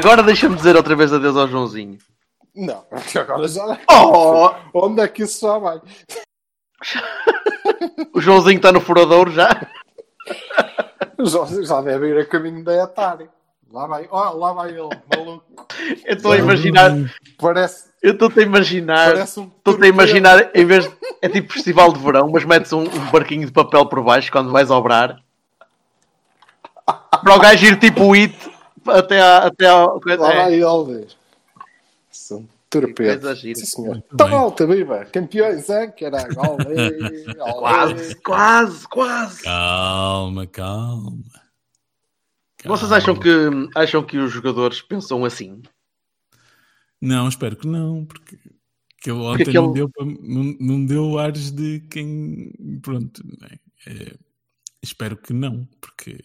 Agora deixa-me dizer outra vez adeus ao Joãozinho. Não, agora já. Oh! Onde é que isso já vai? O Joãozinho está no furadouro já. Já, já deve ir a caminho da Atari. Lá vai, oh, lá vai ele, maluco. Eu estou a imaginar. Parece, Eu estou a imaginar. parece um. Estou a imaginar, em vez de. É tipo festival de verão, mas metes um, um barquinho de papel por baixo quando vais obrar. Para o gajo ir tipo o it até à. Até ao, Lá vai é, ele, vês. São torpedos. coisa. Sim, senhor. Bem. malta, viva! Campeões, hein? Que era olé, olé. quase, quase, quase. Calma, calma. Vocês acham que, acham que os jogadores pensam assim? Não, espero que não, porque aquele Porque ontem não, aquele- deu para- não, não deu ares de quem. Pronto, né? É, espero que não, porque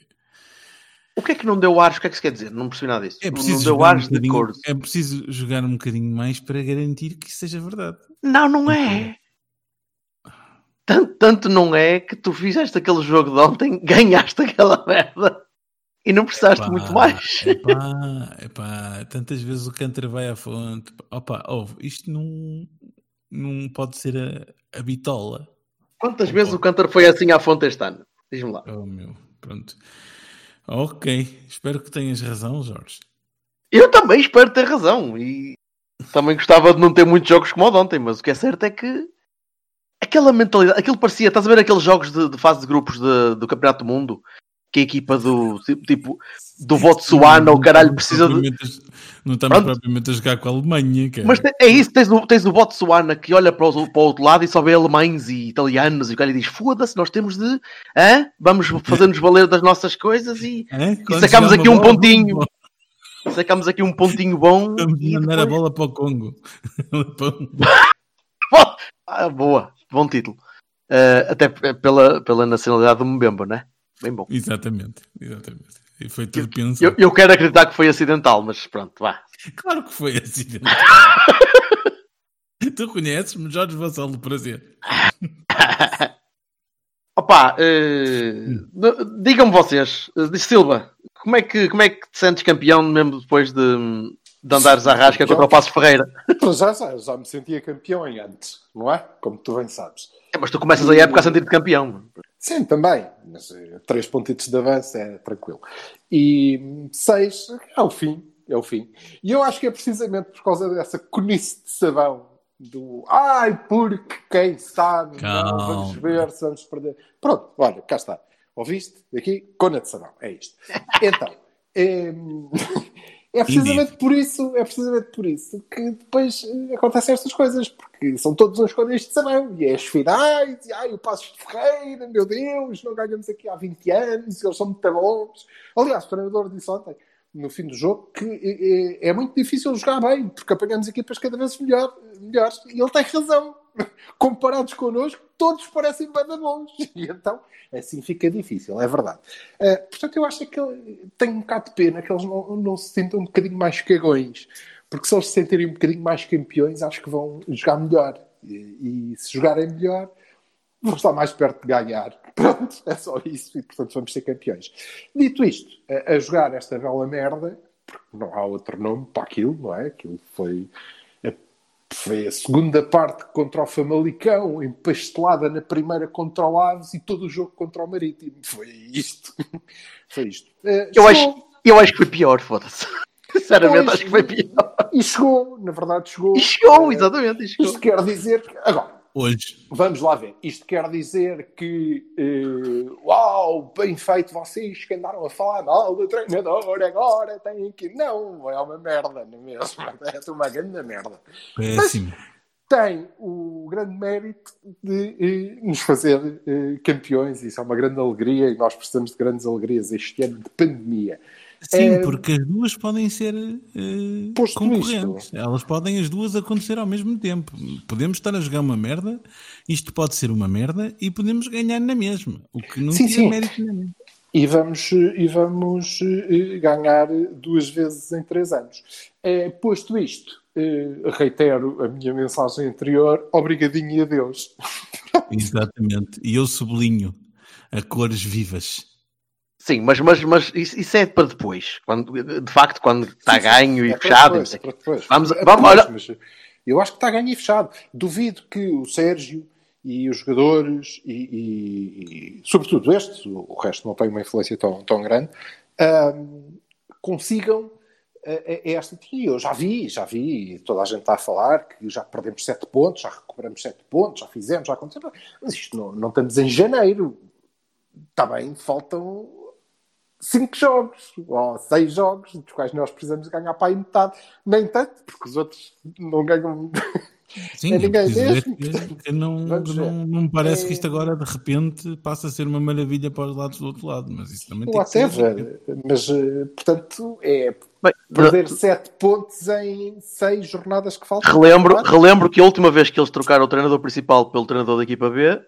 O que é que não deu ares? O que é que se quer dizer? Não percebi nada disso. é não preciso, deu jogar um ares de bocadinho, cor. é preciso jogar um bocadinho mais para garantir que isso seja verdade. Não, não é. Tanto, tanto não é que tu fizeste aquele jogo de ontem, ganhaste aquela merda e não precisaste Pá, muito mais. Epá, epá, tantas vezes o Cantor vai à fonte. Opa, ouve, isto não, não pode ser a, a bitola. Quantas vezes o Cantor foi assim à fonte este ano? Diz-me lá. Oh meu, pronto. Ok, espero que tenhas razão, Jorge. Eu também espero ter razão e também gostava de não ter muitos jogos como o de ontem, mas o que é certo é que aquela mentalidade, aquilo parecia, estás a ver aqueles jogos de, de fase de grupos de- do Campeonato do Mundo que a equipa do tipo do Botsuana, o caralho precisa de. A- Não estamos Pronto. propriamente a jogar com a Alemanha, cara. Mas é isso, tens o, tens o Botsuana que olha para o, para o outro lado e só vê alemães e italianos e o cara diz: Foda-se, nós temos de. Hã? Vamos fazer-nos valer das nossas coisas e, Hã? Quando sacamos aqui um bola, pontinho. sacamos aqui um pontinho bom. Vamos E mandar a depois... bola para o Congo. Ah, boa, bom título. Eh, até pela, pela nacionalidade do Mbemba, né? Bem bom. exatamente, exatamente. E foi tudo Eu, pensado. eu quero acreditar que foi acidental, mas pronto, vá. Claro que foi assim. tu conheces-me, Jorge Vassalo, prazer. Opa, eh, digam-me vocês, diz Silva, como é, que, como é que te sentes campeão mesmo depois de, de andares à rasca contra o Passo Ferreira? Para já, já, já me sentia campeão em antes, não é? Como tu bem sabes. É, mas tu começas a época a sentir-te campeão. Sim, também. Mas eh, três pontitos de avanço é tranquilo. E hum, seis é o fim. É o fim. E eu acho que é precisamente por causa dessa conice de sabão. Do ai, porque quem sabe, não, vamos ver se vamos perder. Pronto, olha, cá está. Ouviste? Aqui, cona de sabão. É isto. Então, é, é precisamente por isso, é precisamente por isso que depois acontecem estas coisas, porque são todos uns cones de sabão, e é as finais, e ai, o Passos de Ferreira, meu Deus, não ganhamos aqui há 20 anos, eles são muito bons. Aliás, o treinador disse ontem, no fim do jogo, que é, é muito difícil jogar bem, porque apanhamos equipas cada vez melhor, melhores, e ele tem razão. Comparados connosco, todos parecem bem bons. E então, assim fica difícil, é verdade. Uh, portanto, eu acho que tenho um bocado de pena que eles não, não se sintam um bocadinho mais cagões. Porque se eles se sentirem um bocadinho mais campeões, acho que vão jogar melhor. E, e se jogarem melhor, vão estar mais perto de ganhar. Pronto, é só isso. E, portanto, vamos ser campeões. Dito isto, a, a jogar esta bela merda, porque não há outro nome para aquilo, não é? Aquilo foi... Foi a segunda parte contra o Famalicão, empastelada na primeira contra o Aves e todo o jogo contra o Marítimo. Foi isto. Foi isto. Eh, Eu chegou- acho, eu acho que foi pior, foda-se. Sinceramente, acho que foi pior. E chegou, na verdade chegou. E chegou, Eh, exatamente. e chegou. Isto quer dizer que. Agora, Hoje. vamos lá ver. Isto quer dizer que. eh, uau, bem feito vocês que andaram a falar mal do treinador, agora têm que. Não, é uma merda, não é mesmo? É uma grande merda. Péssimo. tem o grande mérito de eh, nos fazer eh, campeões. Isso é uma grande alegria e nós precisamos de grandes alegrias este ano de pandemia. Sim, É, porque as duas podem ser Posto concorrentes. Elas podem as duas acontecer ao mesmo tempo. Podemos estar a jogar uma merda, isto pode ser uma merda e podemos ganhar na mesma. O que não Sim, sim. mérito mesma. E vamos, e vamos eh, ganhar duas vezes em três anos. Eh, posto isto, reitero a minha mensagem anterior: obrigadinho e adeus. Exatamente. E eu sublinho a cores vivas. Sim, mas, mas, mas isso, é para depois. Quando, de facto, quando está Sim, sim. ganho e É fechado. depois, é depois. Vamos- É vamos- olha- eu acho que está ganho e fechado. Duvido que o Sérgio e os jogadores e, e- e, sobretudo este, o resto não tem uma influência tão, tão grande, ahm, consigam eh, eh, esta. E eu já vi, já vi, toda a gente está a falar que já perdemos sete pontos, já recuperamos sete pontos, já fizemos, já aconteceu. Mas isto não, não estamos em janeiro. Está bem, faltam cinco jogos, ou seis jogos, dos quais nós precisamos ganhar para aí metade. Nem tanto, porque os outros não ganham. Sim, É é ninguém mesmo. não, não, não me parece É- que isto agora de repente passa a ser uma maravilha para os lados do outro lado, mas isso também tem Ou que ser. até, mas eh, portanto é Bem, perder sete pontos em seis jornadas que faltam. relembro, relembro que a última vez que eles trocaram o treinador principal pelo treinador da equipa B,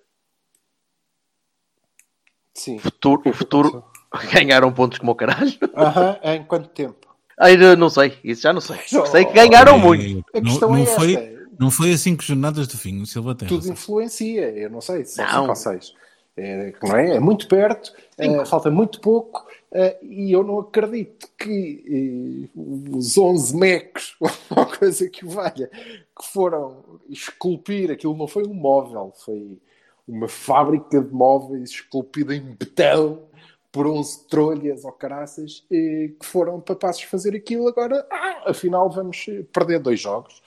Sim. futuro, o futuro ganharam pontos como o caralho. Aham, em quanto tempo? Ainda não sei, isso já não sei. Oh, Sei que ganharam É, muito. A Não, questão não é foi, esta. não foi a cinco jornadas do fim, o Silva tem. Tudo influencia, eu não sei, são Não. ou. É, não é? é muito perto, eh, falta muito pouco, e eu não acredito que eh, os 11 mecos, ou uma coisa que o valha, que foram esculpir, aquilo não foi um móvel, foi uma fábrica de móveis esculpida em betão por 11 trolhas ou caraças, eh, que foram capazes de fazer aquilo. Agora, ah, afinal, vamos eh, perder dois jogos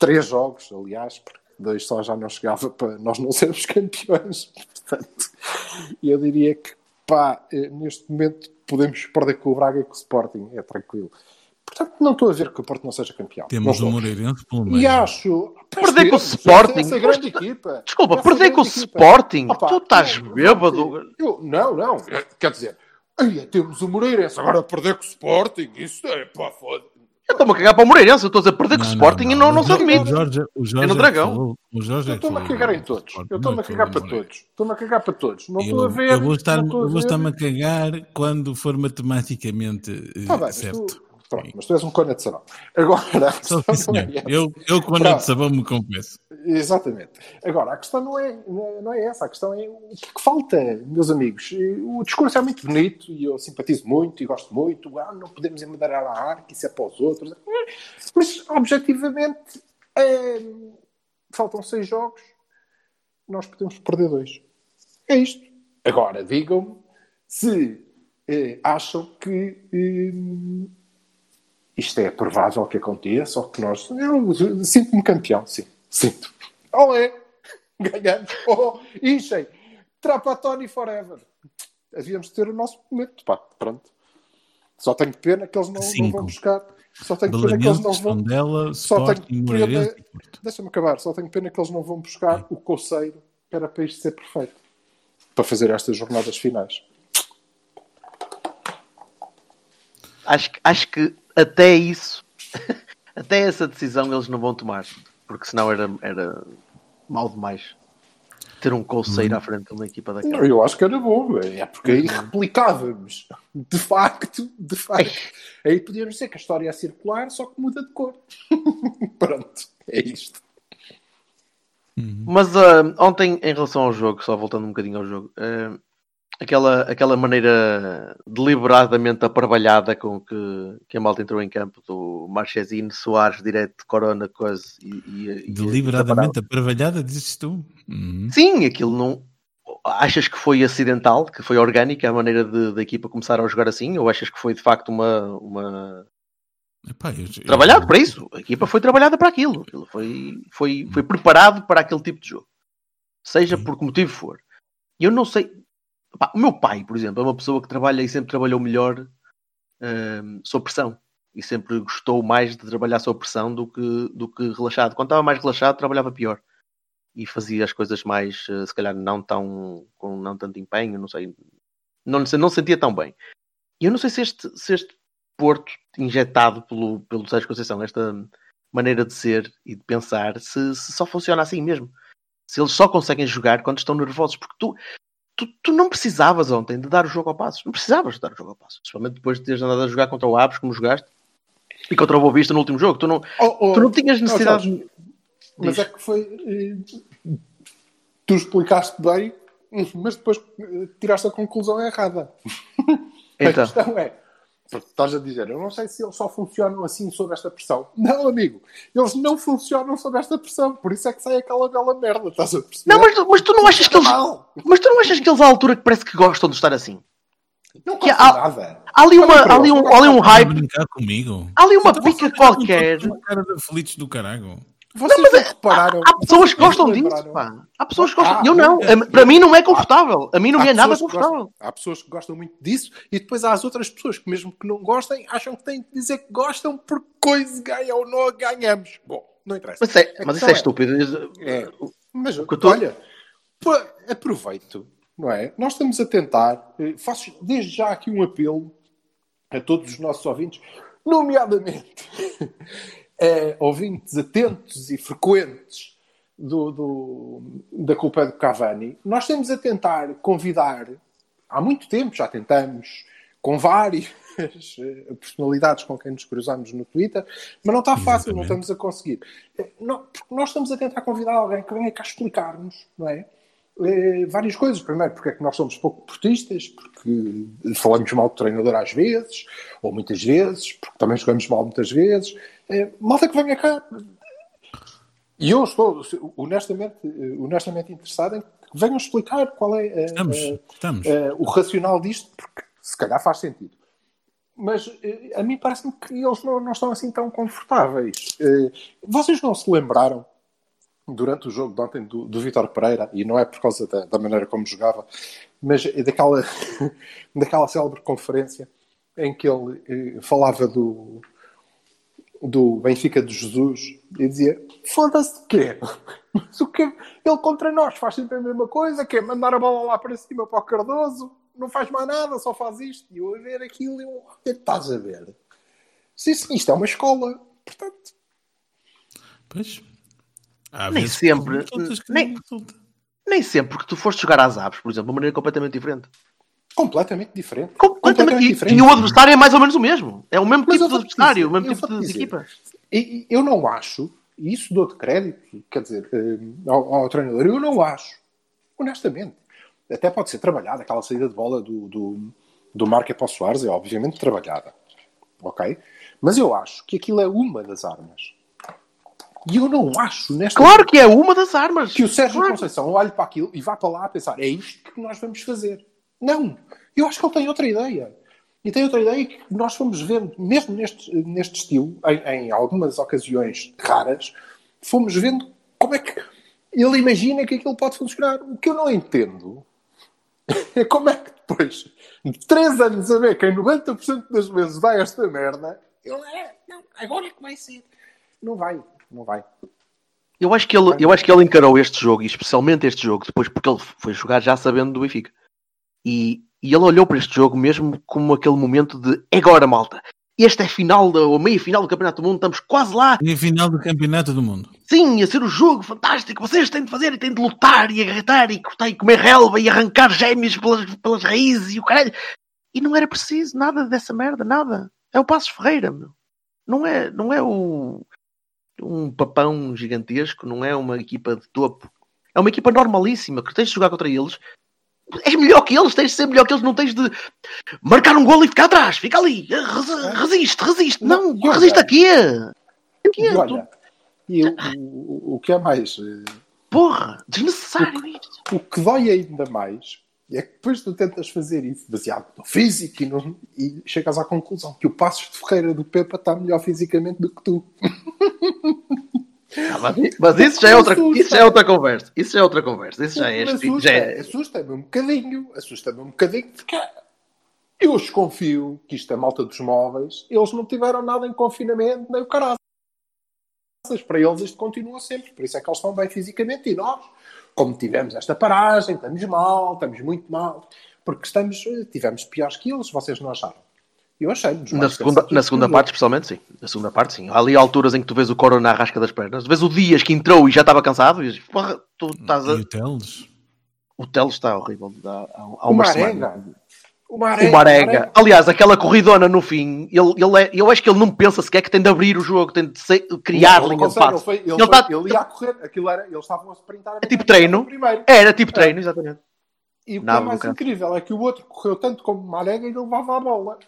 três jogos, aliás, porque dois só já não chegava para nós não sermos campeões. Portanto, eu diria que, pá, eh, neste momento podemos perder com o Braga e com o Sporting, é tranquilo. Portanto, não estou a ver que o Porto não seja campeão. Temos Não o. Moreirense pelo meio. E acho. Perder com o Sporting? Essa grande equipa. Desculpa, Essa perder com o. Sporting? Opa, tu estás eu- bêbado. eu- não, não. Quer dizer, ai, temos o Moreirense, agora perder com o Sporting, isso é pá, foda Eu estou-me a cagar para o Moreirense, eu estou a dizer perder com o Não, Sporting e não, não se O admite. Jorge, o Jorge É no é que Dragão. O Jorge Eu estou-me a cagar em todos. Eu estou-me não a é cagar para todos. Estou-me a cagar para todos. Não estou Eu, a ver. eu vou estar- não estou a eu vou ver. estar-me a cagar quando for matematicamente eh, Tá bem, mas certo. tu, pronto, mas tu és um cona de sarau. Agora, a questão sim, não é essa. Eu, eu é Pronto. de sabão me confesso. Exatamente. Agora, a questão não é, não é essa. A questão é o que é que falta, meus amigos. O discurso é muito bonito e eu simpatizo muito e gosto muito. Ah, não podemos emendar a ar, que isso é para os outros. Mas, objetivamente, é, faltam seis jogos. Nós podemos perder dois. É isto. Agora, digam-me se eh, acham que eh, isto é provável que aconteça ou que nós. Eu sinto-me campeão, sim. Sinto. Olé! Ganhamos! Oh, Ixem! Trapatoni forever! Havíamos de ter o nosso momento. Pá, pronto. Só tenho pena que eles não, não vão buscar. Só tenho pena que eles Belenenses, não vão. Tondela, Só tenho pena. Deixa-me acabar. Só tenho pena que eles não vão buscar o coceiro que era para isto ser perfeito. Para fazer estas jornadas finais. Acho, que- acho que até isso, até essa decisão eles não vão tomar. Porque senão era, era mal demais. Ter um colseiro à frente de uma equipa Não, daquela. eu acho que era bom, é porque aí replicávamos. De facto, de facto. Aí podíamos dizer que a história é circular, só que muda de cor. Pronto, é isto. Mas ah, ontem, em relação ao jogo, só voltando um bocadinho ao jogo, ah, aquela, aquela maneira deliberadamente aparvalhada com que, que a malta entrou em campo do Marchesino, Soares, direto, Corona, coisa e, e- e- Deliberadamente aparvalhada, dizes tu? Uhum. Sim, aquilo não. Achas que foi acidental, que foi orgânica a maneira de- da equipa começar a jogar assim? Ou achas que foi de facto uma. uma... Epá, eu- eu- Trabalhado para isso? A equipa foi trabalhada para aquilo. Aquilo foi, foi, foi preparado para aquele tipo de jogo. Seja Sim. por que motivo for. E eu não sei. O meu pai, por exemplo, é uma pessoa que trabalha e sempre trabalhou melhor hum, sob pressão. e sempre gostou mais de trabalhar sob pressão do que, do que relaxado. Quando estava mais relaxado, trabalhava pior e fazia as coisas mais, eh, se calhar, não tão com não tanto empenho, não sei, não, não sentia tão bem. E eu não sei se este, se este Porto injetado pelo, pelo Sérgio Conceição, esta maneira de ser e de pensar, se, se só funciona assim mesmo. Se eles só conseguem jogar quando estão nervosos, porque tu, tu, tu não precisavas ontem de dar o jogo ao passo. Não precisavas de dar o jogo ao passo. Principalmente depois de teres andado a jogar contra o Aves, como jogaste, e contra o Boa Vista no último jogo. Tu não, Oh, oh, tu não tinhas oh, necessidade. Jorge, Mas Diz. é que foi. eh, Tu explicaste bem, mas depois eh, tiraste a conclusão errada. Então. A questão é. Porque Estás a dizer, eu não sei se eles só funcionam assim sob esta pressão. Não, amigo, eles não funcionam sob esta pressão. Por isso é que sai aquela bela merda, estás a perceber? Não, mas, mas tu não achas que eles. Mas tu não achas que eles à altura que parece que gostam de estar assim? Não Que há- nada. Há ali, uma, há ali, um, não há ali um hype, brincar comigo. há ali uma Então, pica qualquer. com cara de aflitos do caralho. Vocês não repararam. Há pessoas que gostam disso, pá. Há pessoas que Ah, gostam. Eu não. é. Para mim não é confortável. A mim não Há é nada que confortável. gostam- há pessoas que gostam muito disso e depois há as outras pessoas que, mesmo que não gostem, acham que têm que dizer que gostam porque coisa ganha ou não ganhamos. Bom, não interessa. Mas, é, mas isso é questão estúpido. É, mas que eu tô- olha, pô, aproveito, não é? Nós estamos a tentar, eh, faço desde já aqui um apelo a todos os nossos ouvintes, nomeadamente eh, ouvintes atentos e frequentes do, do- da culpa do Cavani. Nós estamos a tentar convidar, há muito tempo já tentamos, com várias personalidades com quem nos cruzamos no Twitter, mas não está fácil, não Exatamente. estamos a conseguir. Não- nós estamos a tentar convidar alguém que venha cá explicar-nos, não é? Eh, várias coisas. Primeiro, porque é que nós somos pouco portistas, porque falamos mal do treinador às vezes, ou muitas vezes, porque também jogamos mal muitas vezes. Eh, malta que venha cá. E eu estou honestamente, honestamente interessado em que venham explicar qual é eh, Estamos, eh, estamos. eh, o racional disto, porque se calhar faz sentido. Mas a mim parece-me que eles não, não estão assim tão confortáveis. Vocês não se lembraram, durante o jogo de ontem, do, do Vítor Pereira, e não é por causa da, da maneira como jogava, mas daquela, daquela célebre conferência em que ele falava do, do Benfica de Jesus e dizia: Foda-se de quê? Mas o quê? Ele contra nós faz sempre a mesma coisa, que é mandar a bola lá para cima para o Cardoso, não faz mais nada, só faz isto. E eu a ver aquilo e eu, o que é que estás a ver? Sim, sim, isto é uma escola. Portanto, Pois. Há Nem sempre. que que Nem-. Nem sempre, porque tu foste jogar às aves, por exemplo, de uma maneira completamente diferente. Completamente diferente. Completamente. E, diferente. e o adversário é mais ou menos o mesmo. É o mesmo Mas tipo de adversário, dizer, o mesmo tipo de, dizer. equipa. E- eu não acho, e isso dou-te crédito, quer dizer, eh, ao, ao treinador, eu não acho, honestamente. Até pode ser trabalhada, aquela saída de bola do, do, do Marca para o Soares é obviamente trabalhada. Ok? Mas eu acho que aquilo é uma das armas. E eu não acho, nesta Claro que é uma das armas. que o Sérgio Claro. Conceição olhe para aquilo e vá para lá a pensar é isto que nós vamos fazer. Não. Eu acho que ele tem outra ideia. E tem outra ideia que nós fomos vendo, mesmo neste, neste estilo, em, em algumas ocasiões raras, fomos vendo como é que ele imagina que aquilo pode funcionar. O que eu não entendo é como é que depois de 3 anos a ver que em 90% das vezes dá esta merda, ele é, não, agora é que vai ser. Não vai, não vai. Eu acho, que ele, eu acho que ele encarou este jogo, e especialmente este jogo, depois porque ele foi jogar já sabendo do Benfica. E, e ele olhou para este jogo mesmo como aquele momento de "É agora, malta. Este é a final, da, ou meia final do Campeonato do Mundo, estamos quase lá. E a final do Campeonato do Mundo. Sim, ia ser o jogo fantástico. Vocês têm de fazer e têm de lutar e agarrar e cortar e comer relva e arrancar gêmeos pelas, pelas raízes e o caralho. E não era preciso nada dessa merda, nada. É o Passos Ferreira, meu. Não é, não é o, um papão gigantesco, não é uma equipa de topo. É uma equipa normalíssima que tens de jogar contra eles. És melhor que eles, tens de ser melhor que eles, não tens de marcar um golo e ficar atrás, fica ali, Resi- resiste, resiste. Não, Não, resiste aqui. Aqui, E olha, e o, o, o que é mais. eh, Porra, desnecessário isto. O que dói ainda mais é que depois tu tentas fazer isso baseado no físico e, no- e chegas à conclusão que o Passos de Ferreira do Pepa está melhor fisicamente do que tu. Ah, mas, mas isso já é outra, isso já é outra conversa. Isso já é outra conversa. Isso já é, espi- assusta, já é- assusta-me um bocadinho, assusta-me um bocadinho, porque Eu desconfio que isto é malta dos móveis. Eles não tiveram nada em confinamento, nem o caralho. Para eles isto continua sempre. Por isso é que eles estão bem fisicamente. E nós, como tivemos esta paragem, estamos mal, estamos muito mal. Porque estamos, tivemos piores que eles, vocês não acharam? Eu achei. Na segunda, na segunda parte, especialmente, sim. Na segunda parte, sim. Há ali alturas em que tu vês o Corona à rasca das pernas. Vês o Dias que entrou e já estava cansado. E dizes, porra, tu estás a... E o Teles? O Teles está horrível. Há, há O uma semana. O Marega. O Marega. Aliás, aquela corridona no fim, ele, ele é, eu acho que ele não pensa sequer que tem de abrir o jogo, tem de se- criar Ele linha de passe. Ele, foi, ele, Ele foi- tá- ele ia a correr. Aquilo era, eles estavam a sprintar. É tipo treino. Era tipo treino, exatamente. E o que é mais incrível é que o outro correu tanto como o Marega e não levava a bola.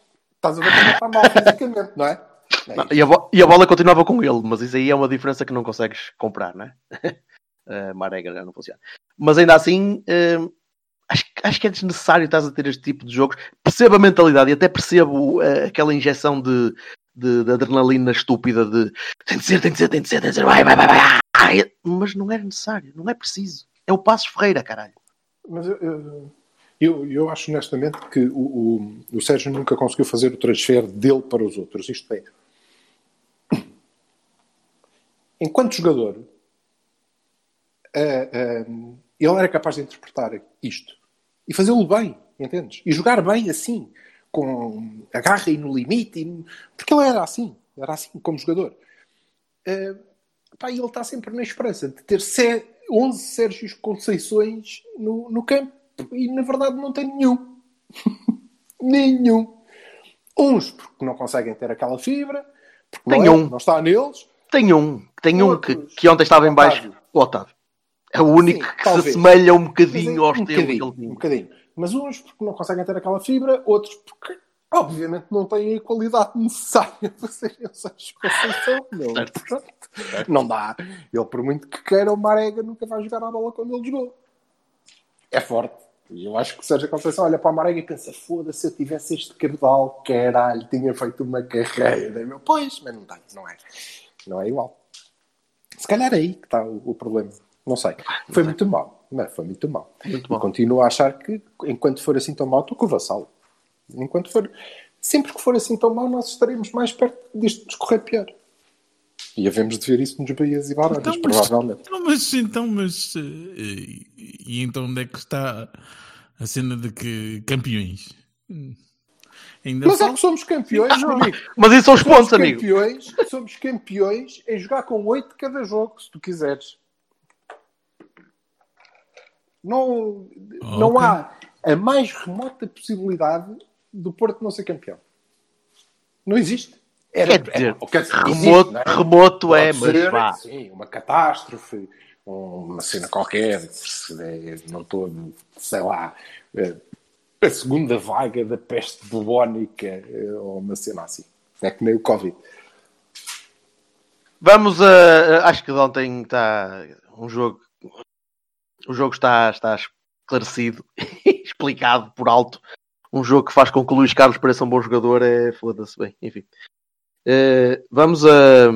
Estás a ver como está mal fisicamente, não é? É Não, e, a e a bola continuava com ele, mas isso aí é uma diferença que não consegues comprar, não é? Marega já não funciona. Mas ainda assim, hum, acho, que- acho que é desnecessário estás a ter este tipo de jogos. Percebo a mentalidade e até percebo eh, aquela injeção de, de, de adrenalina estúpida de tem de ser, tem de ser, tem de ser, tem de ser, vai, vai, vai, vai. Ai, Mas não é necessário, não é preciso. É o Passos Ferreira, caralho. Mas eu, eu, eu, eu acho honestamente que o, o, o Sérgio nunca conseguiu fazer o transfer dele para os outros. Isto é, enquanto jogador, ah, ah, ele era capaz de interpretar isto e fazê-lo bem, entendes? E jogar bem assim, com a garra e no limite, e- porque ele era assim, era assim como jogador. Ah, pá, ele está sempre na esperança de ter se- 11 Sérgios Conceições no, no campo e na verdade não tem nenhum. nenhum. Uns porque não conseguem ter aquela fibra, porque Tem não, é, um. não está neles. Tem um, tem um que, que ontem estava em baixo, Otávio. o Otávio. É o único Sim, que talvez. se assemelha um é bocadinho aos um bocadinho, ele um bocadinho. Mas uns porque não conseguem ter aquela fibra, outros porque obviamente não têm a qualidade necessária para serem o Sérgio Conceição. Não, Certo. Portanto, não dá. Ele, por muito que queira, o Marega nunca vai jogar a bola quando ele jogou. É forte. E eu acho que o Sérgio Conceição olha para o Marega e pensa: foda-se, se eu tivesse este cabedal, caralho, tinha feito uma carreira. Meu, pois, mas não tem, não é. Não é igual. Se calhar é aí que está o, o problema. Não sei. Foi muito mal. Não, foi muito mal. Muito E mal. continuo a achar que, enquanto for assim tão mal, estou com o vassalo. Enquanto for. Sempre que for assim tão mal, nós estaremos mais perto disto de escorrer pior. E havemos de ver isso nos Bahias e Barões, Então, mas- provavelmente. Não, mas então, mas. eh, E, e então onde é que está a cena de que campeões? Ainda Mas é falta- que somos campeões, amigo. Mas isso são os Somos pontos, amigo. campeões, somos campeões em jogar com 8 de cada jogo, se tu quiseres. Não, não Ok. há a mais remota possibilidade do Porto não ser campeão. Não existe. Era, Quer dizer, é, dizer, existe, Remoto, é? remoto é, mas ser, vá. Sim, uma catástrofe, uma cena qualquer, não estou, sei lá, eh, a segunda vaga da peste bubónica ou uma cena assim. É que nem o Covid. Vamos a. Acho que de ontem está um jogo. O jogo está, está esclarecido, explicado por alto. Um jogo que faz com que o Luís Carlos pareça um bom jogador é. Foda-se bem, enfim. Eh, vamos a.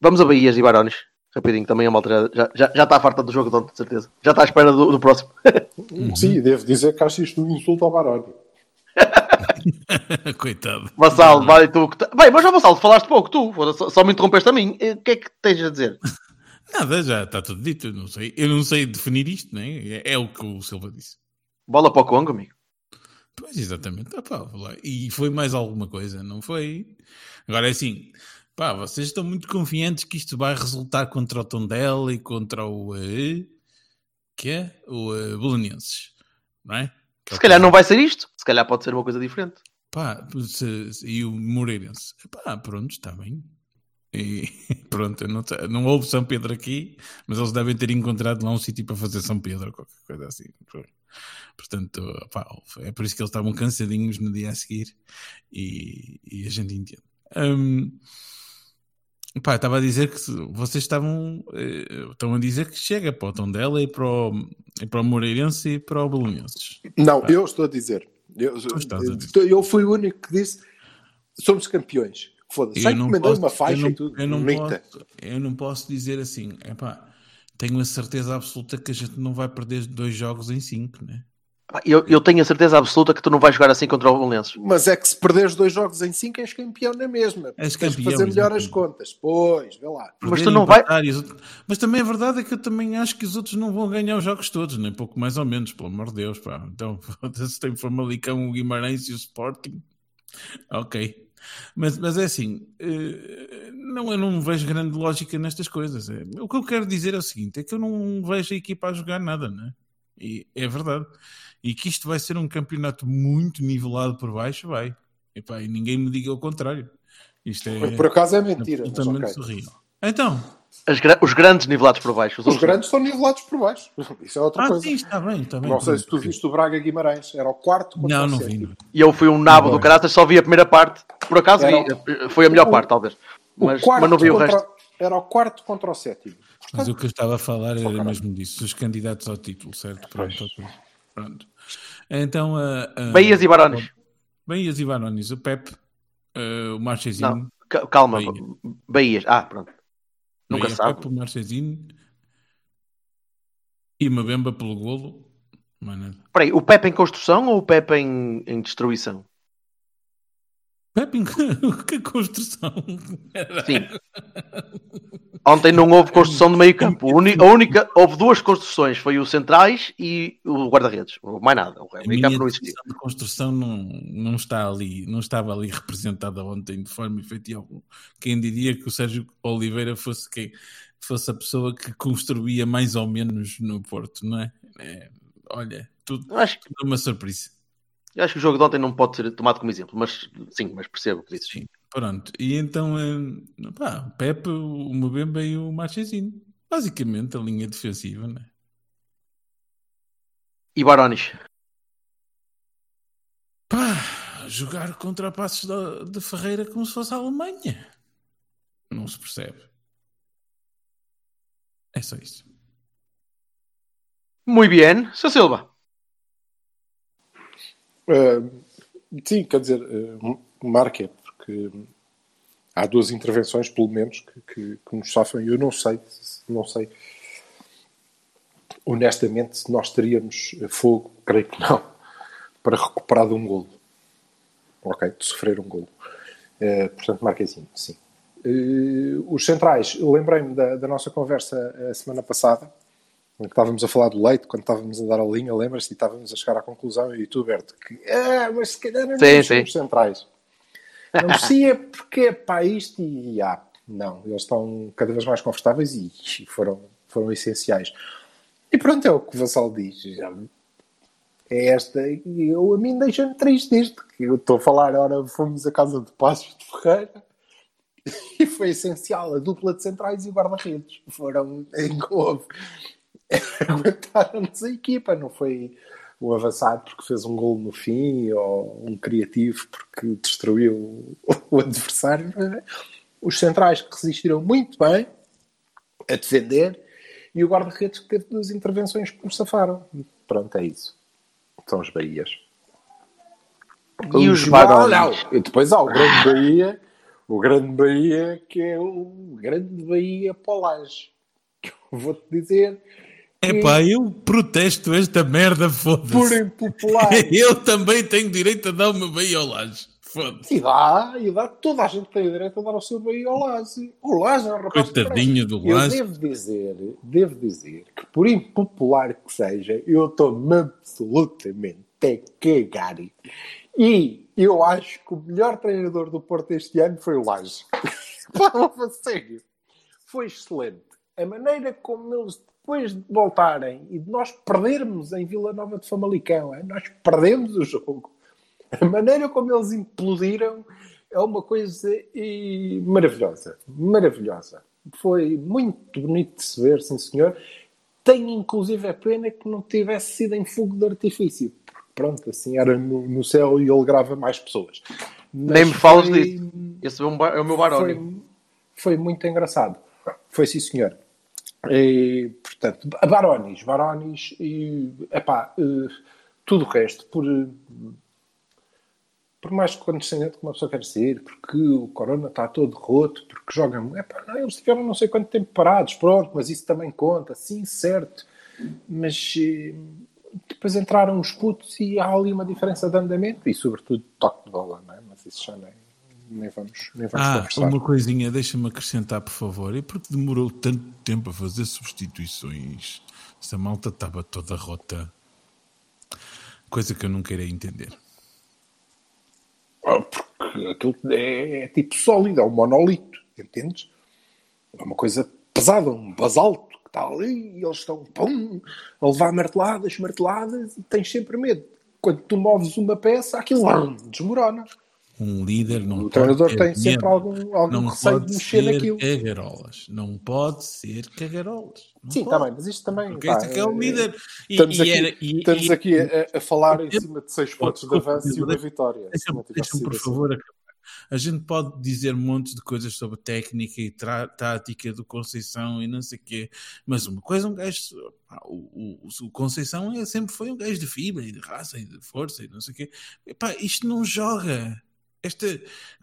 Vamos a Bahias e Barões. Rapidinho, também a malta já, já, já, está farta do jogo de ontem, de certeza. Já está à espera do, do próximo. Sim, devo dizer que acho isto um insulto ao Baroni. Coitado. Vassal, vai tu que. tá- Bem, mas já Vassal, falaste pouco, tu. Só, só me interrompeste a mim. Eh, O que é que tens a dizer? Nada, já está tudo dito. Eu não sei, eu não sei definir isto, né? é, é o que o Silva disse. Bola para o Congo, amigo. Pois, exatamente. Ah, pá, e foi mais alguma coisa, não foi? Agora é assim, pá, vocês estão muito confiantes que isto vai resultar contra o Tondela e contra o. eh, que é? O eh, Belenenses, não é? Que é Se o calhar não vai ser isto. Se calhar pode ser uma coisa diferente. Pá, e o Moreirense. Pá, pronto, está bem. E pronto, eu não, não houve São Pedro aqui, mas eles devem ter encontrado lá um sítio para fazer São Pedro, qualquer coisa assim. Portanto, pá, é por isso que eles estavam cansadinhos no dia a seguir e, e a gente entende. Hum, pá, eu estava a dizer que vocês estavam eh, estão a dizer que chega para o Tondela e para o, e para o Moreirense e para o Belenenses. Não, eu estou a dizer. Eu, a dizer. eu fui o único que disse somos campeões. Foda-se. Já encomendei uma faixa eu não, e tudo. eu não posso, eu não posso dizer assim, epá, tenho a certeza absoluta que a gente não vai perder dois jogos em cinco, né? Eu, eu tenho a certeza absoluta que tu não vais jogar assim contra o Belenenses. Mas é que se perderes dois jogos em cinco, és campeão na mesma. És Tens que campeão, fazer melhor as contas. Pois, vê lá. Mas tu não vai- outros- Mas também a verdade é que eu também acho que os outros não vão ganhar os jogos todos, nem pouco mais ou menos, pelo amor de Deus. Pá. Então, se tem o Famalicão, o Guimarães e o Sporting, ok. Mas, mas é assim, eh, não, eu não vejo grande lógica nestas coisas. É, o que eu quero dizer é o seguinte: é que eu não vejo a equipa a jogar nada, né? E é verdade. E que isto vai ser um campeonato muito nivelado por baixo, vai. Epá, e ninguém me diga o contrário. Isto é Por acaso é mentira. Mas, absolutamente ok. surreal. Então, gra- os grandes nivelados por baixo. Os, Os grandes estão nivelados por baixo. Isso é outra ah, coisa. sim, está bem, está bem. Não sei se tu viste o Braga Guimarães. Era o quarto contra Não, o não vi. não. E eu fui um nabo do caraças, só vi a primeira parte. Por acaso Era vi, foi a melhor o- parte, talvez. O Mas, mas não vi o contra- resto. Era o quarto contra o sétimo. Mas o que eu estava a falar era caralho. mesmo disso, os candidatos ao título, certo? Pronto. Pronto. Então, uh, uh, Bahias e Barões. Bahias e Barones, o Pep, uh, o Marchezinho, Não, ca- calma. Bahia. Bahias. Ah, pronto. Nunca sabe. Pep, o Marchezinho e uma bemba pelo golo. Espera aí, o Pepe em construção ou o Pepe em, em destruição? Pep, em- que construção! Sim. Ontem não houve construção de meio campo. A a única, houve duas construções. Foi o centrais e o guarda-redes. Mais nada. O A meio campo não existia. de construção não, não está ali, não estava ali representada ontem de forma efetiva. Quem diria que o Sérgio Oliveira fosse quem fosse a pessoa que construía mais ou menos no Porto, não é? É, olha, tudo, acho, tudo uma surpresa. eu acho que o jogo de ontem não pode ser tomado como exemplo. Mas sim, mas percebo o que dizes. Sim, pronto. E então, eh, pá, o Pepe, o Mbemba e o Marchezinho. Basicamente a linha defensiva, não é? E Barones. Pá, jogar contra passos da- de Ferreira como se fosse a Alemanha. Não se percebe. É só isso. Muito bem. Seu Silva. Uh, sim, quer dizer, uh, marca, há duas intervenções, pelo menos, que, que, que nos sofrem. Eu não sei, não sei, honestamente, se nós teríamos fogo, creio que não, para recuperar de um golo. Ok, de sofrer um golo. Uh, portanto, Marquezinho, sim. Uh, os centrais, lembrei-me da, da nossa conversa a semana passada, em que estávamos a falar do leite, quando estávamos a dar a linha, lembras-te? E estávamos a chegar à conclusão, e tu, Berto, que, ah, mas se calhar não Sim, sim. os centrais. Não se é porque pá, isto e ah, não, eles estão cada vez mais confortáveis e, foram, foram essenciais. E pronto, é o que o Vassal diz. É esta, eu a mim deixa-me triste isto, que eu estou a falar, ora fomos a casa de Passos de Ferreira e foi essencial, a dupla de centrais e guarda-redes foram em que houve. Aguentaram-nos a equipa, não foi um avançado porque fez um gol no fim ou um criativo porque destruiu o, o adversário. Os centrais que resistiram muito bem a defender e o guarda-redes que teve duas intervenções que nos safaram. Pronto, é isso. São os Bahias. E os Barões? não, E depois há o Grande Bahia, o Grande Bahia, que é o Grande Bahia Polage. Que eu vou-te dizer, Epá, eu protesto esta merda, por foda-se. impopular. Eu também tenho direito a dar o meu bem ao laje. Foda-se. E dá, e dá, toda a gente tem o direito a dar o seu Bahia ao Laje. O Laje é um rapaz Coitadinho do Eu Laje. devo dizer, devo dizer que por impopular que seja, eu estou-me absolutamente a cagar. E eu acho que o melhor treinador do Porto este ano foi o Laje. Pá, sério. Foi excelente. A maneira como eles, depois de voltarem e de nós perdermos em Vila Nova de Famalicão, hein? nós perdemos o jogo. A maneira como eles implodiram é uma coisa eh, maravilhosa. Maravilhosa. Foi muito bonito de se ver, sim senhor. Tenho inclusive a pena que não tivesse sido em fogo de artifício. Porque, Pronto, assim era no, no céu e ele grava mais pessoas. Mas Nem me falas foi- disso. Esse é, é o meu Baroni. foi, foi muito engraçado. Foi sim, senhor. E, portanto, Barones, Barones e epá, eh, tudo o resto, por, por mais condescendente que uma pessoa quer ser, porque o Corona está todo roto, porque jogam. Epá, não, eles tiveram não sei quanto tempo parados, pronto, mas isso também conta, sim, certo. Mas eh, depois entraram os putos e há ali uma diferença de andamento e, sobretudo, toque de bola, não é? Mas isso já nem, nem vamos, nem vamos Ah, conversar. uma coisinha, deixa-me acrescentar, por favor. E porque demorou tanto tempo a fazer substituições? Essa malta estava toda rota. Coisa que eu não queria entender. Ah, Porque aquilo é, é tipo sólido, é um monolito, entendes? É uma coisa pesada, um basalto que está ali e eles estão pum, a levar marteladas, marteladas e tens sempre medo. Quando tu moves uma peça, aquilo desmorona. Um líder não O treinador tem sempre algum, algum não receio pode de mexer ser naquilo. cagarolas. Não pode ser cagarolas. Não Sim, está bem, mas isto também. Porque pá, este é que é o é- líder. E- Estamos aqui, era- e- estamos e- aqui a, a falar em cima de 6 Oh, pontos de avanço e uma vitória. Deixa-me, por assim. favor, acabar. A gente pode dizer montes de coisas sobre técnica e tática do Conceição e não sei o quê, mas uma coisa, um gajo. pá, O, o, o Conceição é, sempre foi um gajo de fibra e de raça e de força e não sei o quê. Isto não joga. Esta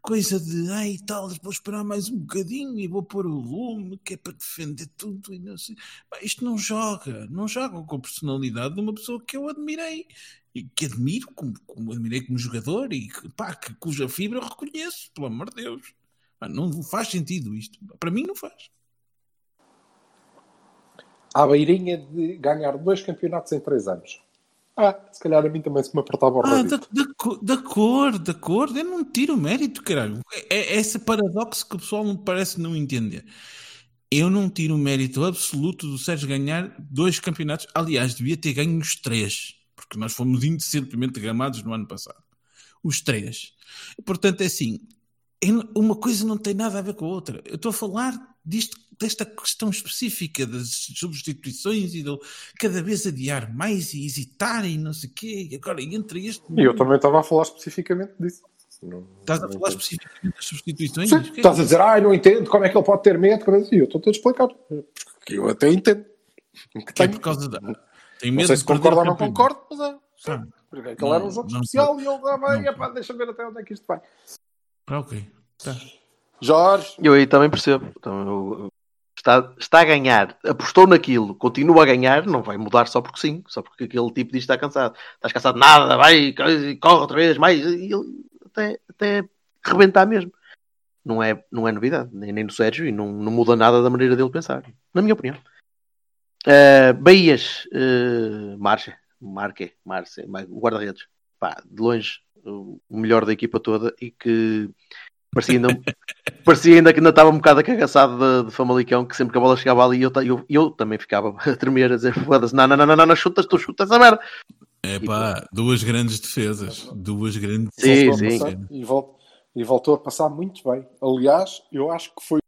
coisa de ai tal, vou esperar mais um bocadinho e vou pôr o lume que é para defender tudo e não sei. Pá, isto não joga, não joga com a personalidade de uma pessoa que eu admirei e que admiro, como, como admirei como jogador e pá, que, cuja fibra eu reconheço, pelo amor de Deus. Não faz sentido isto. Para mim não faz. À beirinha de ganhar dois campeonatos em 3 anos. Ah, se calhar a mim também se me apertava o Ah, da, da, da cor, da cor, eu não tiro o mérito, caralho. É, é esse paradoxo que o pessoal me parece não entender. Eu não tiro o mérito absoluto do Sérgio ganhar dois campeonatos. Aliás, devia ter ganho os três, porque nós fomos indecentemente gamados no ano passado. Os três. Portanto, é assim, uma coisa não tem nada a ver com a outra. Eu estou a falar disto, desta questão específica das substituições e do cada vez adiar mais e hesitar e não sei o quê. E agora entra este. E eu também estava a falar especificamente disso. Não- Estás a não falar especificamente das substituições? Sim, é estás a dizer, ah, não entendo como é que ele pode ter medo. E eu estou-te a explicar. Porque eu até entendo. Que que é por causa da. Tem Não medo sei de se concordo ou não concordo, mas é. Sim. Ah, Porque aquele não- era um jogo não especial sei. e ele dava, Não. epá, deixa ver até onde é que isto vai. Ah, ok. Tá. Jorge, Eu aí também percebo. Então, está, está a ganhar, apostou naquilo, continua a ganhar, não vai mudar só porque sim, só porque aquele tipo diz que está cansado. Estás cansado de nada, vai, corre outra vez, mais, e ele até, até rebentar mesmo. Não é, não é novidade, nem, nem no Sérgio, e não, não muda nada da maneira dele pensar, na minha opinião. Uh, Bahias, uh, Marcha, Marque, Marce, guarda-redes, pá, de longe, o melhor da equipa toda e que parecia ainda, parecia ainda que ainda estava um bocado acagaçado de, de Famalicão, que sempre que a bola chegava ali eu, eu, eu também ficava a tremer, a dizer, foda-se, não, não, não, não, não, não, chutas, tu chutas essa merda. É pá, duas grandes defesas. Duas grandes Sim, voltou a sim. e, vol- e voltou a passar muito bem. Aliás, eu acho que foi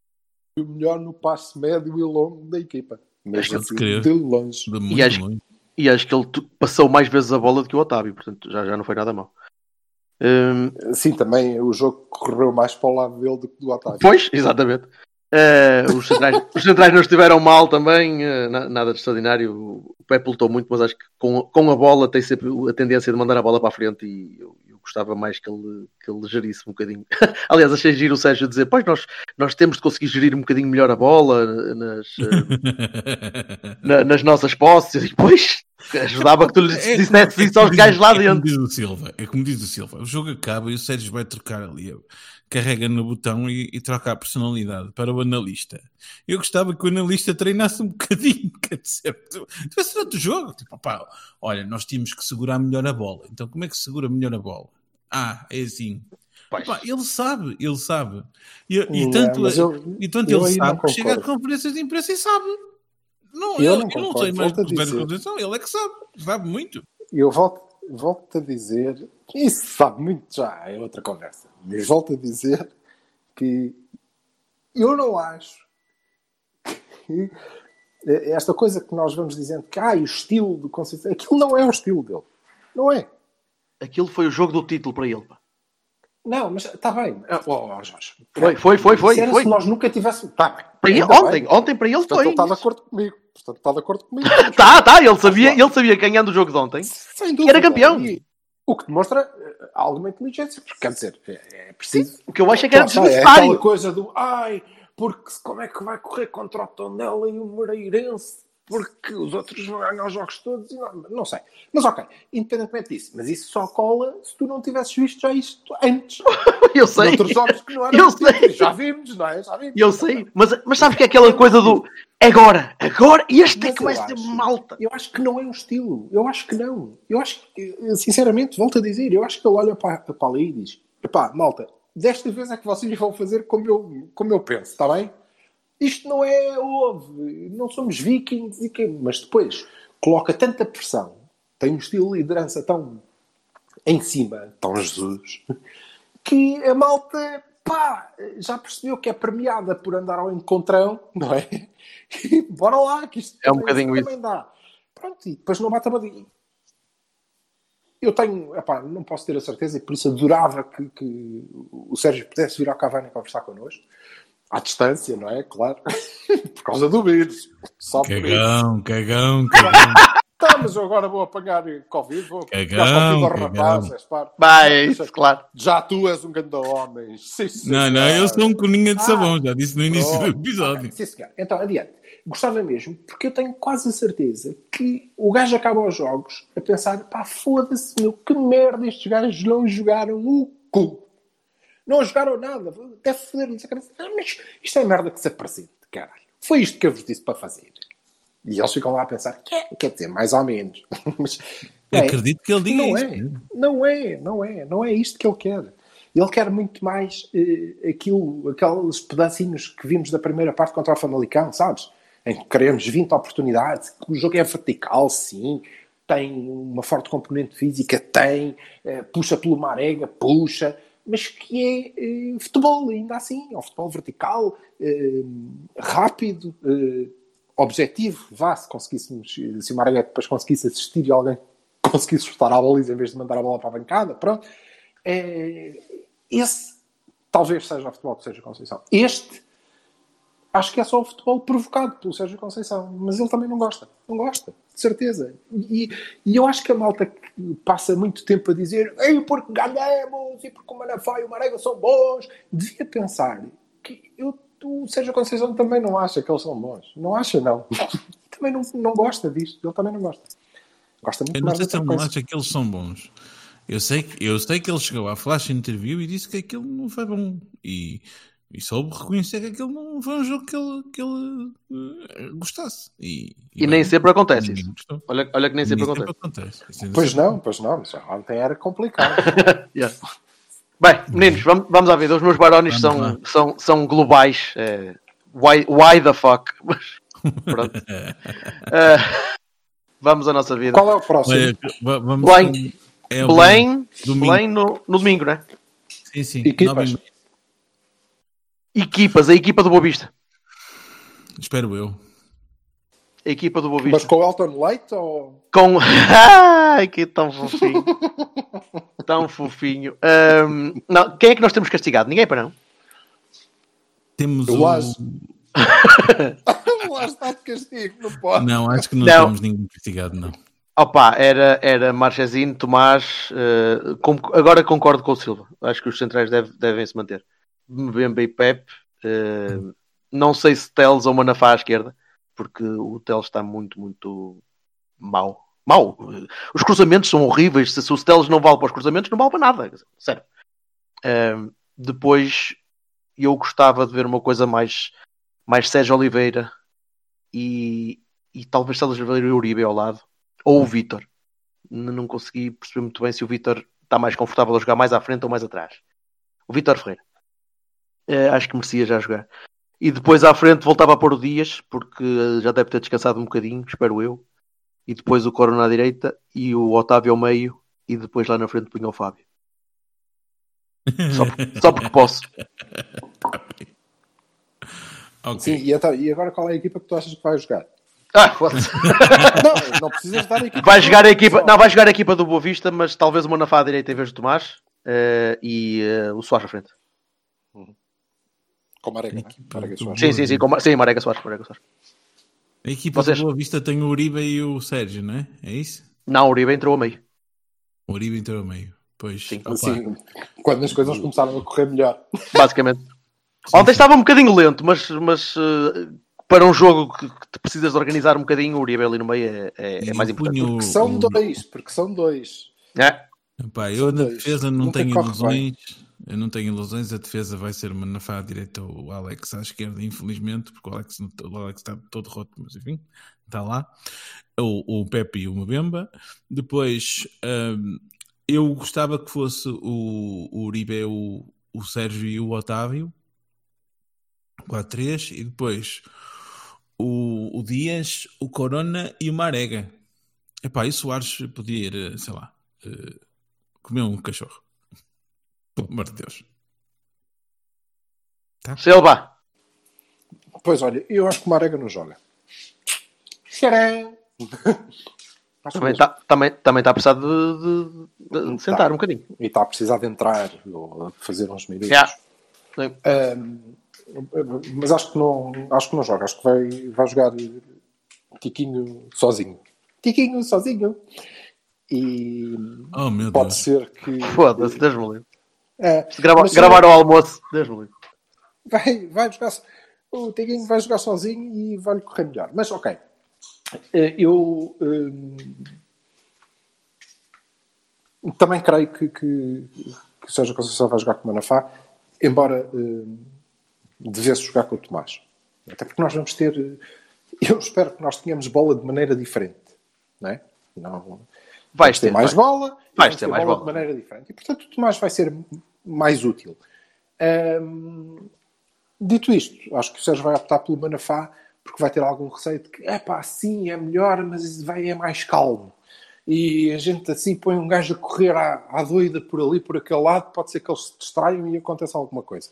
o melhor no passe médio e longo da equipa. Mas Pode assim, crer. de longe. De muito E acho- longe. E acho que ele passou mais vezes a bola do que o Otávio, portanto já, já não foi nada mal. Hum, Sim, também o jogo correu mais para o lado dele do que do Otávio. Pois, exatamente. Eh, os, centrais, os centrais não estiveram mal também, eh, na- nada de extraordinário. O Pepe lutou muito, mas acho que com, com a bola tem sempre a tendência de mandar a bola para a frente e eu, eu gostava mais que ele, que ele gerisse um bocadinho. Aliás, achei giro o Sérgio dizer: Pois nós, nós temos de conseguir gerir um bocadinho melhor a bola nas, eh, na- nas nossas posses. E depois ajudava que tu lhe É dissesse isso aos gajos lá diz- é como dentro. diz o Silva, é como diz o Silva, o jogo acaba e o Sérgio vai trocar ali, carrega no botão e, e troca a personalidade para o analista. Eu gostava que o analista treinasse um bocadinho, quer dizer, tivesse outro jogo, tipo, pá, olha, nós tínhamos que segurar melhor a bola, então como é que se segura melhor a bola? Ah, é assim. Ele sabe, ele sabe. E, e tanto, eu- e tanto eu ele sabe que chega a conferências de imprensa e sabe. Não, Eu eu, não eu não sei mais volto a do que o Sérgio dizer. Conceição, ele é que sabe, sabe muito. Eu volto, volto a dizer, isso sabe muito já, é outra conversa, mas volto a dizer que eu não acho que esta coisa que nós vamos dizendo que ah, o estilo do Conceição, aquilo não é o estilo dele. Não é. Aquilo foi o jogo do título para ele. pá. Não, mas está bem. Oh, oh, Jorge. Foi, foi, foi, foi. Foi. se nós nunca tivéssemos. Está bem. Ontem, bem. ontem para ele Portanto, foi. ele está de acordo comigo. Portanto, está de acordo comigo. Tá, tá, ele sabia, ele sabia ganhando o jogo de ontem. Sem dúvida. Era campeão. E o que demonstra eh, alguma inteligência. Porque, quer dizer, é, é preciso. O que eu acho é que era está, é desnecessário. aquela coisa do ai, porque como é que vai correr contra o Tondela e o Moreirense? Porque os outros vão ganhar os jogos todos. e Não, não sei. Mas ok, independentemente disso. Mas isso só cola se tu não tivesses visto já isto antes. Eu sei. Outros jogos que não eram Eu sei. Já vimos, não é? Já vimos. Eu sei. Mas, mas sabes que é aquela coisa do agora, agora, este é Mas que vai ser malta. Eu acho que não é um estilo. Eu acho que não. Eu acho que, sinceramente, volto a dizer, eu acho que ele olha para, para ali e diz: epá, malta, desta vez é que vocês vão fazer como eu, como eu penso, está bem? Isto não é houve, não somos vikings e quê? Mas depois coloca tanta pressão, tem um estilo de liderança tão em cima, tão Jesus, que a malta pá, já percebeu que é premiada por andar ao encontrão, não é? E bora lá, que isto É um também- bocadinho isto também dá. Pronto, e depois não bate a badinha. Eu tenho, epá, não posso ter a certeza e por isso adorava que, que o Sérgio pudesse vir ao Cavani conversar connosco. À distância, não é? Claro. por causa do vírus. Só por isso. Cagão, cagão, cagão. Tá, mas eu agora vou apanhar Covid, vou Cagão, pegar Covid ao cagão. rapaz, és pá. Vai, é isso, claro. Já tu és um grande homem. Sim, sim, Não, não, eu sou um coninha de Ah, sabão, já disse no início do pronto. episódio. Ok, Sim, senhor. Então, adiante. Gostava mesmo, porque eu tenho quase a certeza que o gajo acaba os jogos a pensar: pá, foda-se, meu, que merda, estes gajos não jogaram o cu. Não jogaram nada. Deve foder-lhes a cabeça. Ah, mas isto é merda que se apresente, caralho. Foi isto que eu vos disse para fazer. E eles ficam lá a pensar: quer, quer dizer, mais ou menos. mas, é, acredito que ele diga não isso. é, não é, não é, não é isto que ele quer. Ele quer muito mais eh, aquilo, aqueles pedacinhos que vimos da primeira parte contra o Famalicão, sabes? Em que queremos 20 oportunidades, que o jogo é vertical, sim, tem uma forte componente física, tem, eh, puxa pelo Marega, puxa, mas que é eh, futebol, ainda assim, é um futebol vertical, eh, rápido, eh, objetivo, vá, se conseguíssemos, se o Marega depois conseguisse assistir e alguém conseguisse chutar à baliza em vez de mandar a bola para a bancada, pronto. Esse talvez seja o futebol do Sérgio Conceição. Este acho que é só o futebol provocado pelo Sérgio Conceição, mas ele também não gosta. Não gosta, de certeza. E, e eu acho que a malta que passa muito tempo a dizer Ei, porque ganhamos e porque o Manafá e o Marega são bons, devia pensar que eu, o Sérgio Conceição também não acha que eles são bons. Não acha, não. também não, não gosta disto. Ele também não gosta. Gosta muito Eu não mais sei de se ele não acha que eles são bons. Eu sei que, eu sei que ele chegou à flash interview e disse que aquilo não foi bom. E, e soube reconhecer que aquilo não foi um jogo que ele, que ele eh, gostasse. E, E nem sempre acontece isso. Olha, olha que nem sempre Nem acontece. É Pois não, pois não. Mas ontem era complicado. Yeah. Bem, meninos, vamos, vamos à vida. Os meus Vamos são, lá. são, são globais. É, why, why the fuck? Mas, pronto. Eh, vamos à nossa vida. Qual é o próximo? Olha, va- vamos Belém. com- é o Belém, domingo. Belém no, no domingo, né? Sim, sim. Equipas. nove e. Equipas, a equipa do Boa Vista. Espero eu. A equipa do Boa Mas com o Elton Leite ou. Com. Ai, que tão fofinho. tão fofinho. Ahm, não, quem é que nós temos castigado? Ninguém para não. Temos Eu o... acho. Lá está de castigo, não pode. Não, acho que não, Não. temos ninguém castigado, não. Opa, era, era Marchesino, Tomás. eh, com- agora concordo com o Silva. Acho que os centrais deve- devem se manter. Mbemba e Pep. eh, não sei se Teles ou Manafá à esquerda, porque o Teles está muito, muito mau. Mau. Eh, Os cruzamentos são horríveis. Se, se o Teles não vale para os cruzamentos, não vale para nada. Sério. Eh, depois, eu gostava de ver uma coisa mais, mais Sérgio Oliveira e, e talvez Sérgio Oliveira e Uribe ao lado ou o Vitor. N- Não consegui perceber muito bem se o Vitor está mais confortável a jogar mais à frente ou mais atrás. O Vitor Ferreira. Eh, acho que merecia já jogar. E depois à frente voltava a pôr o Dias, porque eh, já deve ter descansado um bocadinho, espero eu. E depois o Corona à direita e o Otávio ao meio. E depois lá na frente punha o Fábio. Só, por- só porque posso. Ok. Sim, e, então, e agora qual é a equipa que tu achas que vai jogar? Ah. Não, não precisas dar a equipa. vai jogar a equipa. Não, vai jogar a equipa do Boa Vista, mas talvez o Manafá à direita em vez do Tomás. eh, e eh, o Soares à frente. Com Marega, né? Marega Soares. Sim, sim, sim. Com, sim, Marega Soares. Marega Soares. A equipa Vocês- do Boa Vista tem o Uribe e o Sérgio, não é? É isso? Não, o Uribe entrou a meio. O Uribe entrou a meio. Pois, Sim. Assim, quando as coisas começaram a correr melhor. basicamente. Ontem estava um bocadinho lento, mas, mas eh, para um jogo que, que te precisas de organizar um bocadinho, o Uribe ali no meio é, é- é mais importante. punho- Porque são dois, porque são dois. É. Epá, eu na dois. defesa não Nunca tenho ilusões. Eu não tenho ilusões. A defesa vai ser Manafá à direita ou Alex à esquerda, infelizmente, porque o Alex, o Alex está todo roto, mas enfim, está lá. O, o Pepe e o Mbemba. Depois, hum, eu gostava que fosse o, o Uribe, o, o Sérgio e o Otávio. 4-3. E depois o, o Dias, o Corona e o Marega. Epá, e o Soares podia ir, eh, sei lá, eh, comer um cachorro. Pelo amor de Deus. Silva, Pois olha, eu acho que o Marega não joga. Xará! Acho também está também, também tá a precisar de, de- de- de sentar Tá. um bocadinho. E está a precisar de entrar ou fazer uns minutos. Sim. Ahm, mas acho que não, acho que não joga. Acho que vai, vai jogar Tiquinho sozinho. Tiquinho sozinho. E Oh meu pode Deus. ser que. Foda-se, Deus me É, grava, mas gravar o almoço, Deus me vai, vai jogar. O Tiquinho vai jogar sozinho e vai-lhe correr melhor. Mas ok. Eh, Eu hum, também creio que, que, que o Sérgio Conceição vai jogar com o Manafá, embora hum, devesse jogar com o Tomás. Até porque nós vamos ter. eh, Eu espero que nós tenhamos bola de maneira diferente. Não é? Não, Vais ter ter, mais vai. bola, Vais vamos ter mais bola. de maneira diferente. E portanto o Tomás vai ser mais útil. Hum, dito isto, acho que o Sérgio vai optar pelo Manafá porque vai ter algum receio de que é pá, sim, é melhor, mas vai é mais calmo. E a gente assim põe um gajo a correr à, à doida por ali, por aquele lado, pode ser que eles se distraiam e aconteça alguma coisa.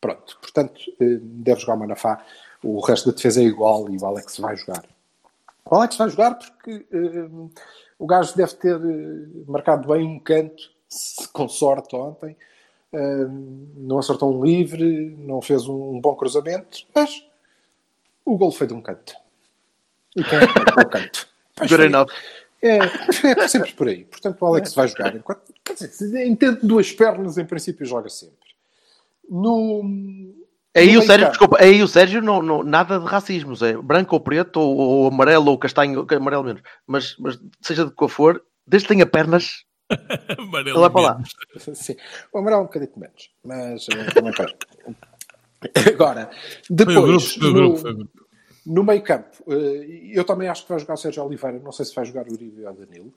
Pronto, portanto, eh, deve jogar o Manafá. O resto da defesa é igual e o Alex vai jogar. O Alex vai jogar porque eh, o gajo deve ter eh, marcado bem um canto, com sorte ontem. Não acertou um livre, não fez um, bom cruzamento, mas o gol foi de um canto. E quem é que o canto? Good enough. é, é sempre por aí. Portanto, o Alex vai jogar. Enquanto, quer dizer, se entende duas pernas, em princípio, joga sempre. No, Aí no o Sérgio, desculpa, aí o Sérgio não, não- nada de racismos, é branco ou preto, ou, ou amarelo ou castanho, amarelo menos, mas, mas seja de qual for, desde que tenha pernas, Amarelo para lá. Sim. O amarelo um bocadinho menos, mas também quero. Agora, Foi o grupo, depois, foi o no, grupo. Foi o grupo. no meio campo, eh, eu também acho que vai jogar o Sérgio Oliveira. Não sei se vai jogar o Uribe ou o Danilo.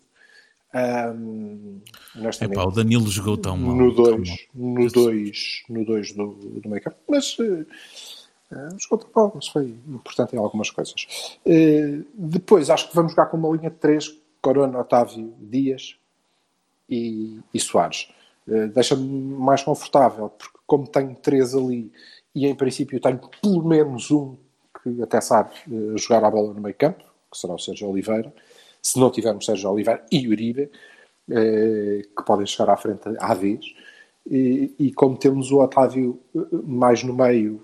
Honestamente, Epá, o Danilo jogou tão mal. no tão 2 mal. no dois, no dois do, do meio campo, mas eh, jogou tão mal, mas foi importante em algumas coisas. Eh, depois, acho que vamos jogar com uma linha de 3, Corona, Otávio, Dias e, e Soares. Eh, Deixa-me mais confortável, porque como tenho três ali e em princípio tenho pelo menos um que até sabe eh, jogar a bola no meio campo, que será o Sérgio Oliveira, se não tivermos Sérgio Oliveira e Uribe, eh, que podem chegar à frente à vez, e, e como temos o Otávio mais no meio,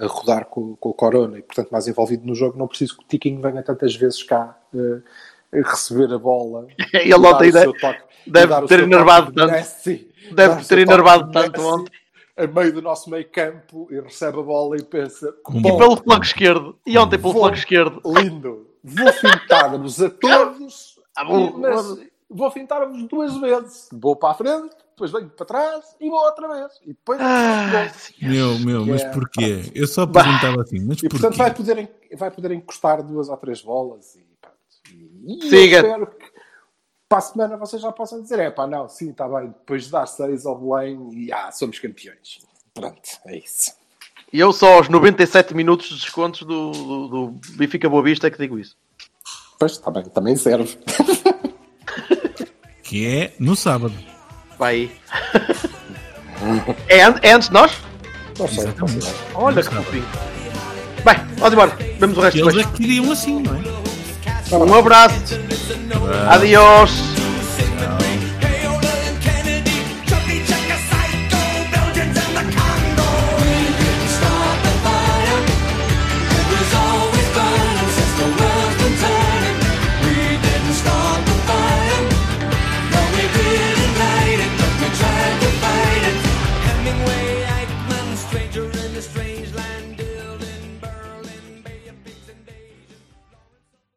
a rodar com, com o Corona e portanto mais envolvido no jogo, não preciso que o Tiquinho venha tantas vezes cá eh, receber a bola. Ele e ontem o seu deve- toque- deve ter enervado tanto. Messi, Deve ter enervado tanto ontem. A meio do nosso meio campo e recebe a bola e pensa: Com E "Bom, pelo flanco esquerdo, e ontem pelo Vou- flanco esquerdo, lindo, vou fintar-vos a todos, Ah, bom, mas bom. vou fintar-vos duas vezes. Vou para a frente, depois venho para trás e vou outra vez. E depois. Ah, Meu, meu, mas é, porquê? Eu só perguntava assim, mas E portanto porquê? vai poder, vai poder encostar duas ou três bolas e. E, e eu Siga. espero que para a semana vocês já possam dizer: é pá, não, sim, está bem, depois de dar seis ao Belém e ah, somos campeões. Pronto, é isso. E eu só aos 97 minutos de descontos do, do, do Benfica Boa Vista é que digo isso. Pois, está bem, também serve. Que é no sábado. Vai aí. é, é antes de nós? Não sei. Olha que fofinho. Bem, vamos embora. Vemos o resto Eles depois. é que queriam assim, não é? Un abrazo. Adiós.